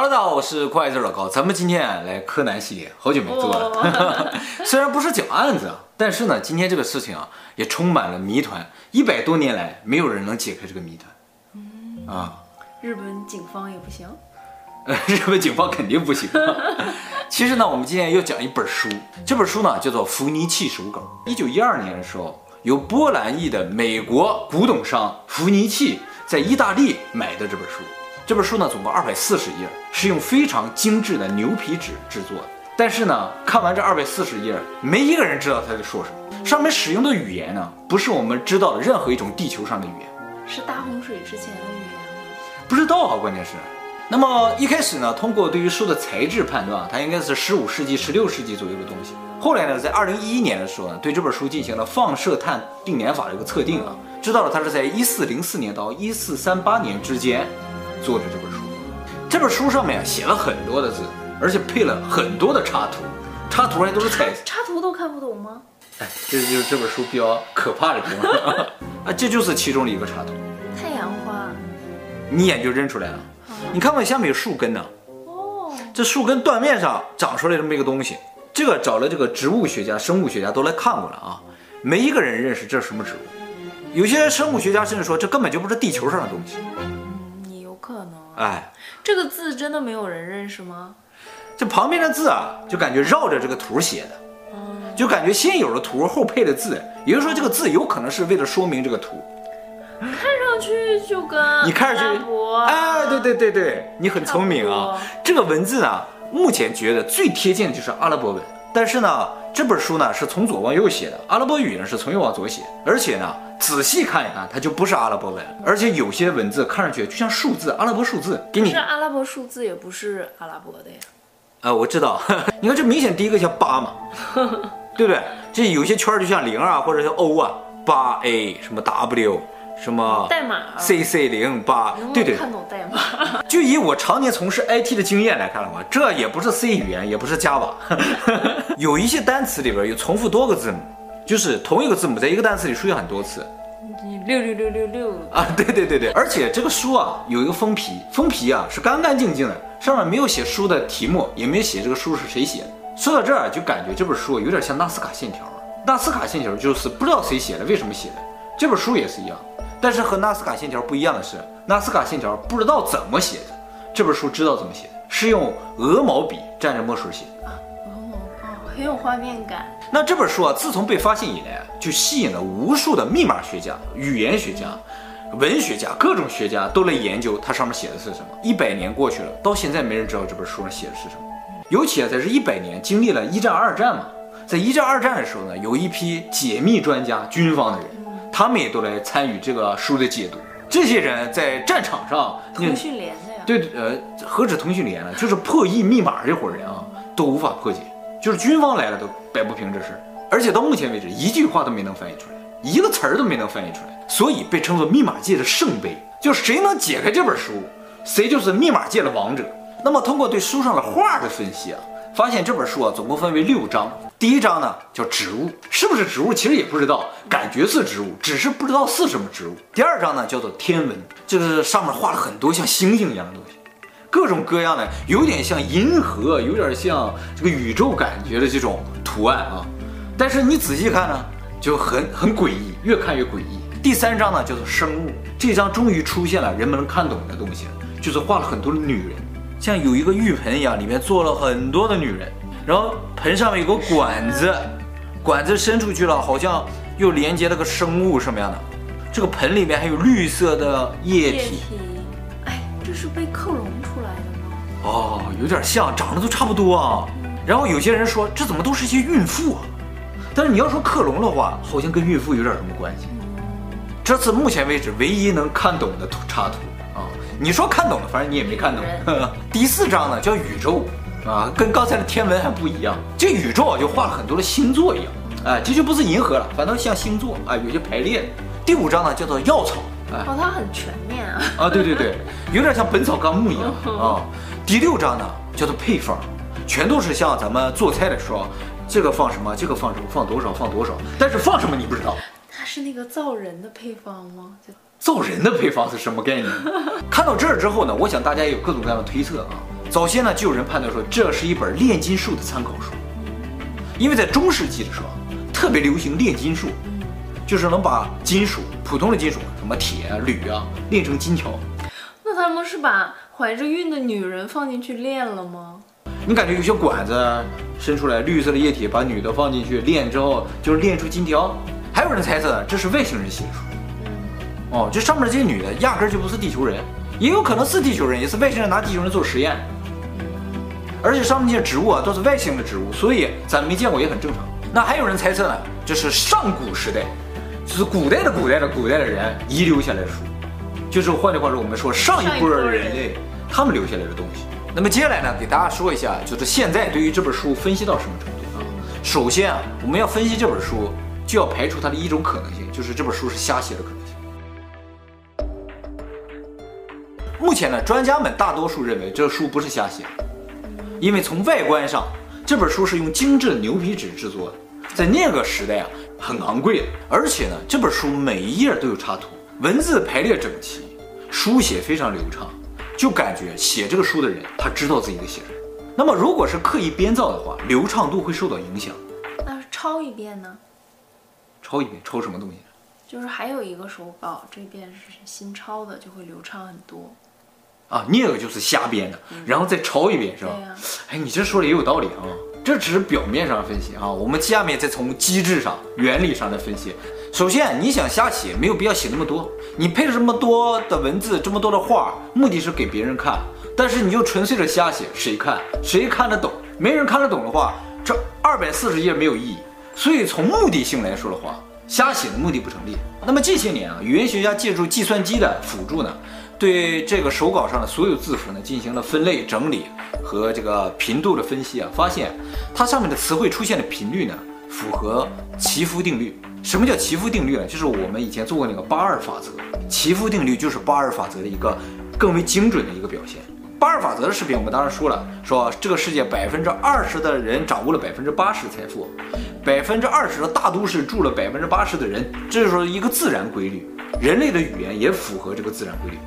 Hello，大家好，我是快字老高。咱们今天啊来柯南系列，好久没做了。Oh. 虽然不是讲案子啊，但是呢，今天这个事情啊也充满了谜团。一百多年来，没有人能解开这个谜团。嗯啊，日本警方也不行。呃，日本警方肯定不行。其实呢，我们今天要讲一本书，这本书呢叫做《福尼契手稿》。一九一二年的时候，由波兰裔的美国古董商福尼契在意大利买的这本书。这本书呢，总共二百四十页，是用非常精致的牛皮纸制作的。但是呢，看完这二百四十页，没一个人知道他在说什么。上面使用的语言呢，不是我们知道的任何一种地球上的语言。是大洪水之前的语言吗？不知道啊，关键是。那么一开始呢，通过对于书的材质判断，它应该是十五世纪、十六世纪左右的东西。后来呢，在二零一一年的时候呢，对这本书进行了放射碳定年法的一个测定啊，知道了它是在一四零四年到一四三八年之间。做的这本书，这本书上面写了很多的字，而且配了很多的插图，插图还都是彩插，插图都看不懂吗？哎，这就是这本书比较可怕的地方。啊！这就是其中的一个插图，太阳花，你一眼就认出来了。啊、你看看下面有树根呢，哦，这树根断面上长出来这么一个东西，这个找了这个植物学家、生物学家都来看过了啊，没一个人认识这是什么植物，有些生物学家甚至说这根本就不是地球上的东西。哎，这个字真的没有人认识吗？这旁边的字啊，就感觉绕着这个图写的，就感觉先有了图后配的字，也就是说这个字有可能是为了说明这个图。看上去就跟你看上去，哎，对对对对，你很聪明啊。这个文字呢，目前觉得最贴近的就是阿拉伯文，但是呢，这本书呢是从左往右写的，阿拉伯语呢是从右往左写，而且呢。仔细看一看，它就不是阿拉伯文，而且有些文字看上去就像数字，阿拉伯数字。给你是阿拉伯数字，也不是阿拉伯的呀。呃，我知道，你看这明显第一个像八嘛，对不对？这有些圈就像零啊，或者是 O 啊，八 A 什么 W 什么代码 C C 零八，对对。看懂代码。就以我常年从事 IT 的经验来看的话，这也不是 C 语言，也不是 Java，有一些单词里边有重复多个字母。就是同一个字母在一个单词里出现很多次，六六六六六啊，对对对对，而且这个书啊有一个封皮，封皮啊是干干净净的，上面没有写书的题目，也没有写这个书是谁写的。说到这儿就感觉这本书有点像纳斯卡线条，纳斯卡线条就是不知道谁写的，为什么写的。这本书也是一样，但是和纳斯卡线条不一样的是，纳斯卡线条不知道怎么写的，这本书知道怎么写的，是用鹅毛笔蘸着墨水写鹅毛啊，很有画面感。那这本书啊，自从被发现以来，就吸引了无数的密码学家、语言学家、文学家，各种学家都来研究它上面写的是什么。一百年过去了，到现在没人知道这本书上写的是什么。尤其啊，在这一百年经历了一战、二战嘛，在一战、二战的时候呢，有一批解密专家、军方的人，他们也都来参与这个书的解读。这些人在战场上通讯连的呀？对，呃，何止通讯连了，就是破译密码这伙人啊，都无法破解。就是军方来了都摆不平这事，而且到目前为止一句话都没能翻译出来，一个词儿都没能翻译出来，所以被称作密码界的圣杯。就谁能解开这本书，谁就是密码界的王者。那么通过对书上的画的分析啊，发现这本书啊总共分为六章。第一章呢叫植物，是不是植物其实也不知道，感觉是植物，只是不知道是什么植物。第二章呢叫做天文，就是上面画了很多像星星一样的东西。各种各样的，有点像银河，有点像这个宇宙感觉的这种图案啊。但是你仔细看呢，就很很诡异，越看越诡异。第三章呢叫做生物，这章终于出现了人们能看懂的东西，就是画了很多的女人，像有一个浴盆一样，里面坐了很多的女人，然后盆上面有个管子，管子伸出去了，好像又连接了个生物什么样的。这个盆里面还有绿色的液体。液体，哎，这是被克隆出来的吗？哦，有点像，长得都差不多啊。然后有些人说，这怎么都是一些孕妇啊？但是你要说克隆的话，好像跟孕妇有点什么关系。这次目前为止唯一能看懂的图插图啊，你说看懂了，反正你也没看懂。第四章呢叫宇宙啊，跟刚才的天文还不一样。这宇宙啊就画了很多的星座一样，哎，这就不是银河了，反倒像星座啊，有些排列。第五章呢叫做药草。哦，它很全面啊！啊，对对对，有点像《本草纲目》一样啊。第六章呢叫做配方，全都是像咱们做菜的时候，这个放什么，这个放什么，放多少，放多少。但是放什么你不知道。它是那个造人的配方吗？造人的配方是什么概念？看到这儿之后呢，我想大家有各种各样的推测啊。早先呢，就有人判断说这是一本炼金术的参考书，因为在中世纪的时候特别流行炼金术，就是能把金属普通的金属，什么铁啊、铝啊，炼成金条。那他们是把怀着孕的女人放进去炼了吗？你感觉有些管子伸出来，绿色的液体把女的放进去炼之后，就是炼出金条。还有人猜测这是外星人写的书。哦，这上面这些女的压根就不是地球人，也有可能是地球人，也是外星人拿地球人做实验。而且上面这些植物啊都是外星的植物，所以咱们没见过也很正常。那还有人猜测呢，这是上古时代，就是古代的古代的古代的人遗留下来的书，就是换句话说，我们说上一波人类他们留下来的东西。那么接下来呢，给大家说一下，就是现在对于这本书分析到什么程度啊？首先啊，我们要分析这本书，就要排除它的一种可能性，就是这本书是瞎写的可能性。目前呢，专家们大多数认为这书不是瞎写，因为从外观上，这本书是用精致的牛皮纸制作的，在那个时代啊，很昂贵的。而且呢，这本书每一页都有插图，文字排列整齐，书写非常流畅，就感觉写这个书的人他知道自己在写什么。那么，如果是刻意编造的话，流畅度会受到影响。那抄一遍呢？抄一遍，抄什么东西？就是还有一个手稿，这遍是新抄的，就会流畅很多。啊，那个就是瞎编的，然后再抄一遍，是吧？哎，你这说的也有道理啊。这只是表面上分析啊，我们下面再从机制上、原理上来分析。首先，你想瞎写，没有必要写那么多。你配了这么多的文字，这么多的画，目的是给别人看。但是你就纯粹的瞎写，谁看？谁看得懂？没人看得懂的话，这二百四十页没有意义。所以从目的性来说的话，瞎写的目的不成立。那么这些年啊，语言学家借助计算机的辅助呢，对这个手稿上的所有字符呢进行了分类整理和这个频度的分析啊，发现它上面的词汇出现的频率呢符合齐夫定律。什么叫齐夫定律呢？就是我们以前做过那个八二法则。齐夫定律就是八二法则的一个更为精准的一个表现。八尔法则的视频我们当时说了，说这个世界百分之二十的人掌握了百分之八十财富，百分之二十的大都市住了百分之八十的人，这就是说一个自然规律。人类的语言也符合这个自然规律。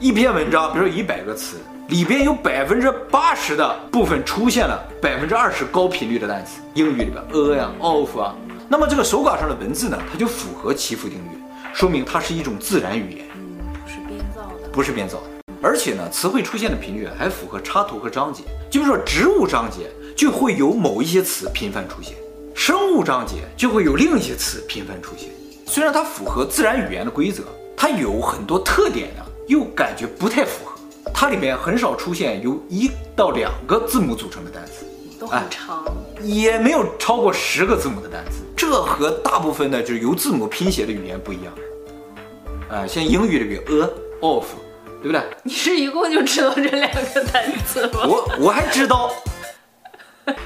一篇文章，比如说一百个词，里边有百分之八十的部分出现了百分之二十高频率的单词，英语里边 a 呀、of 啊，那么这个手稿上的文字呢，它就符合祈福定律，说明它是一种自然语言，嗯，不是编造的，不是编造的，而且呢，词汇出现的频率还符合插图和章节，就比如说植物章节就会有某一些词频繁出现，生物章节就会有另一些词频繁出现，虽然它符合自然语言的规则，它有很多特点呢。又感觉不太符合，它里面很少出现由一到两个字母组成的单词，都很长，也没有超过十个字母的单词，这和大部分的就是由字母拼写的语言不一样。啊，像英语里边 a、of，对不对？你是一共就知道这两个单词吗？我我还知道，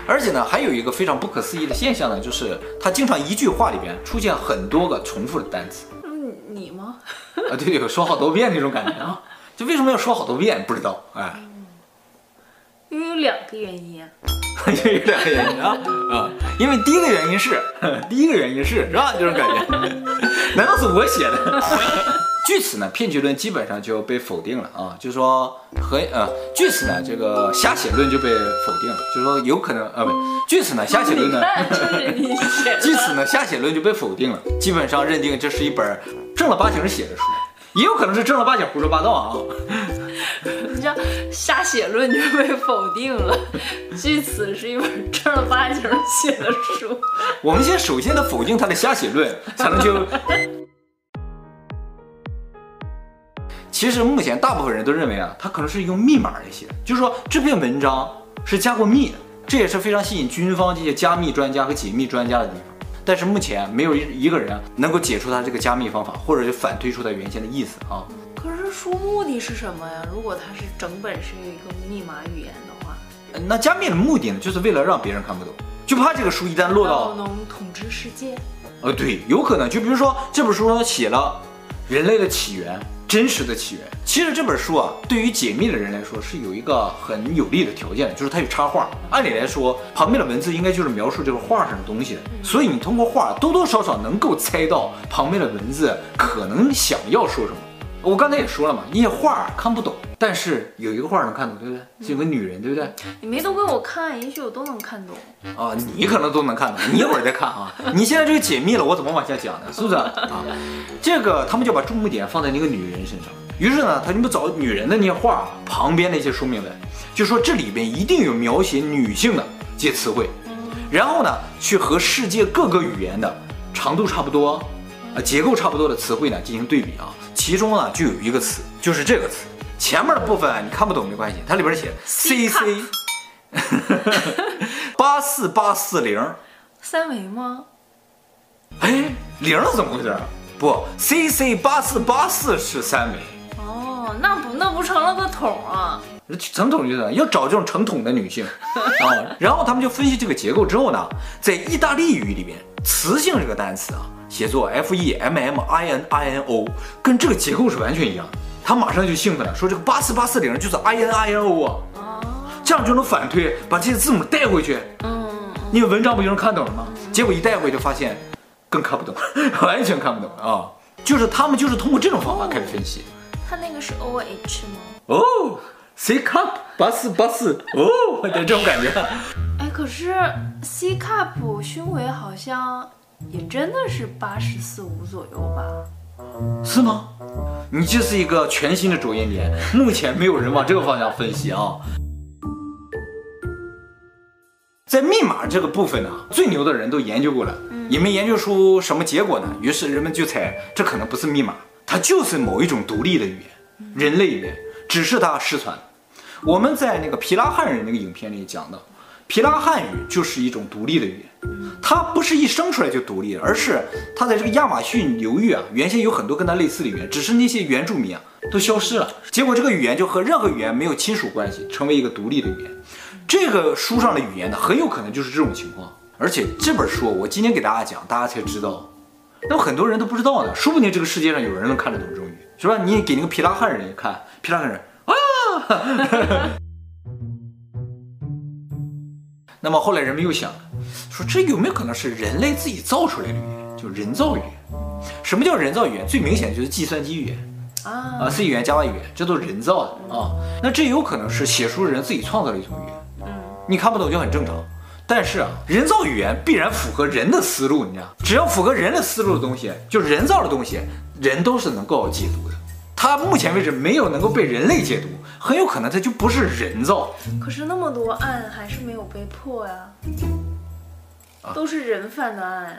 而且呢，还有一个非常不可思议的现象呢，就是他经常一句话里边出现很多个重复的单词。嗯，你吗？啊，对对，说好多遍那种感觉啊，就为什么要说好多遍？不知道，哎，因为有两个原因，因 为有两个原因啊啊，因为第一个原因是，第一个原因是是吧？这种感觉，难道是我写的？据此呢，骗局论基本上就被否定了啊，就是说和呃，据此呢，这个瞎写论就被否定了，就是说有可能啊，不，据此呢，瞎写论呢，据此呢，瞎写论就被否定了，基本上认定这是一本正儿八经写的书，也有可能是正儿八经胡说八道啊。你知道瞎写论就被否定了，据此是一本正儿八经写的书。我们先首先得否定他的瞎写论，才能就。其实目前大部分人都认为啊，它可能是用密码来写的，就是说这篇文章是加过密的，这也是非常吸引军方这些加密专家和解密专家的地方。但是目前没有一一个人能够解出它这个加密方法，或者就反推出它原先的意思啊。可是书目的是什么呀？如果它是整本是一个密码语言的话，那加密的目的呢，就是为了让别人看不懂，就怕这个书一旦落到能统治世界。呃，对，有可能。就比如说这本书写了人类的起源。真实的起源，其实这本书啊，对于解密的人来说是有一个很有利的条件，就是它有插画。按理来说，旁边的文字应该就是描述这个画上的东西的，所以你通过画多多少少能够猜到旁边的文字可能想要说什么。我刚才也说了嘛，那些画看不懂，但是有一个画能看懂，对不对？是有个女人，对不对？你没都给我看，也许我都能看懂。啊，你可能都能看懂，你一会儿再看啊。你现在这个解密了，我怎么往下讲呢？是不是啊？这个他们就把注目点放在那个女人身上。于是呢，他就不找女人的那些画旁边那些说明文，就说这里边一定有描写女性的这些词汇，然后呢，去和世界各个语言的长度差不多。啊，结构差不多的词汇呢进行对比啊，其中呢就有一个词，就是这个词，前面的部分你看不懂没关系，它里边写 C C，八四八四零，三维吗？哎，零是怎么回事？不，C C 八四八四是三维。哦，那不那不成了个桶啊？成桶就是要找这种成桶的女性 啊，然后他们就分析这个结构之后呢，在意大利语里边，雌性这个单词啊。写作 F E M M I N I N O，跟这个结构是完全一样。他马上就兴奋了，说这个八四八四零就是 I N I N O 啊，这样就能反推，把这些字母带回去。嗯，你们文章不就能看懂了吗？结果一带回就发现，更看不懂，完全看不懂啊！就是他们就是通过这种方法开始分析。他那个是 O H 吗？哦，C cup 八四八四哦，对这种感觉。哎，可是 C cup 胸围好像。也真的是八十四五左右吧？是吗？你这是一个全新的着眼点，目前没有人往这个方向分析啊。在密码这个部分呢，最牛的人都研究过了，也没研究出什么结果呢。于是人们就猜，这可能不是密码，它就是某一种独立的语言，人类语言，只是它失传。我们在那个皮拉汉人那个影片里讲的。皮拉汉语就是一种独立的语言，它不是一生出来就独立的，而是它在这个亚马逊流域啊，原先有很多跟它类似的语言，只是那些原住民啊都消失了，结果这个语言就和任何语言没有亲属关系，成为一个独立的语言。这个书上的语言呢，很有可能就是这种情况。而且这本书我今天给大家讲，大家才知道，那么很多人都不知道呢，说不定这个世界上有人能看得懂这种语言，是吧？你给那个皮拉汉人一看，皮拉汉人啊。那么后来人们又想，说这有没有可能是人类自己造出来的语言，就人造语言？什么叫人造语言？最明显的就是计算机语言啊啊，C 语言、Java 语言，这都是人造的啊。那这有可能是写书人自己创造的一种语言，嗯，你看不懂就很正常。但是啊，人造语言必然符合人的思路，你知道，只要符合人的思路的东西，就人造的东西，人都是能够解读的。它目前为止没有能够被人类解读。很有可能它就不是人造，可是那么多案还是没有被破呀，都是人犯的案呀，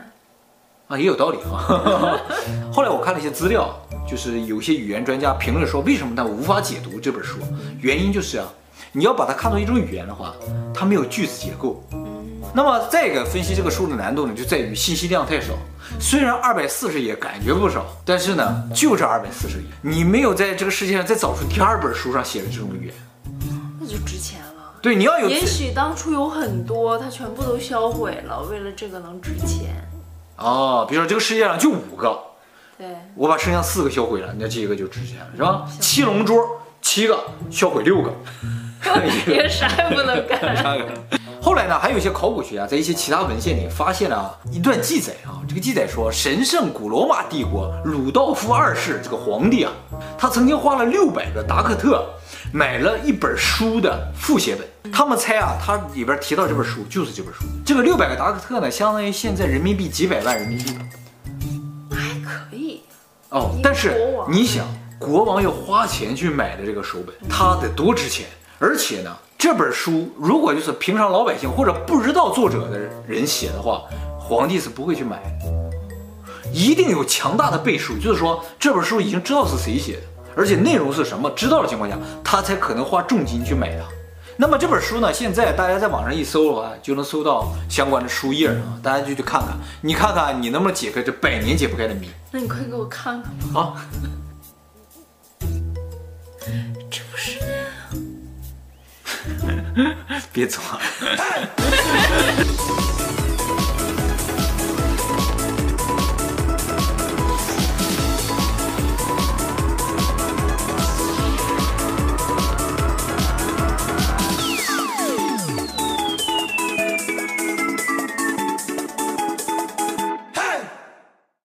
啊也有道理啊。后来我看了一些资料，就是有些语言专家评论说，为什么他无法解读这本书？原因就是啊，你要把它看作一种语言的话，它没有句子结构。那么再一个分析这个书的难度呢，就在于信息量太少。虽然二百四十页感觉不少，但是呢，就这二百四十页，你没有在这个世界上再找出第二本书上写的这种语言，那就值钱了。对，你要有。也许当初有很多，它全部都销毁了，为了这个能值钱。哦，比如说这个世界上就五个，对，我把剩下四个销毁了，那这个就值钱了，是吧？七龙珠，七个销毁六个 也 啥也不能干。后来呢，还有一些考古学家在一些其他文献里发现了一段记载啊。这个记载说，神圣古罗马帝国鲁道夫二世这个皇帝啊，他曾经花了六百个达克特买了一本书的复写本。他们猜啊，他里边提到这本书就是这本书。这个六百个达克特呢，相当于现在人民币几百万人民币。还可以哦，但是你想，国王要花钱去买的这个手本，它得多值钱？而且呢，这本书如果就是平常老百姓或者不知道作者的人写的话，皇帝是不会去买的，一定有强大的背书，就是说这本书已经知道是谁写的，而且内容是什么，知道的情况下，他才可能花重金去买它。那么这本书呢，现在大家在网上一搜的话，就能搜到相关的书页啊，大家就去看看，你看看你能不能解开这百年解不开的谜。那你快给我看看吧。好。别走啊！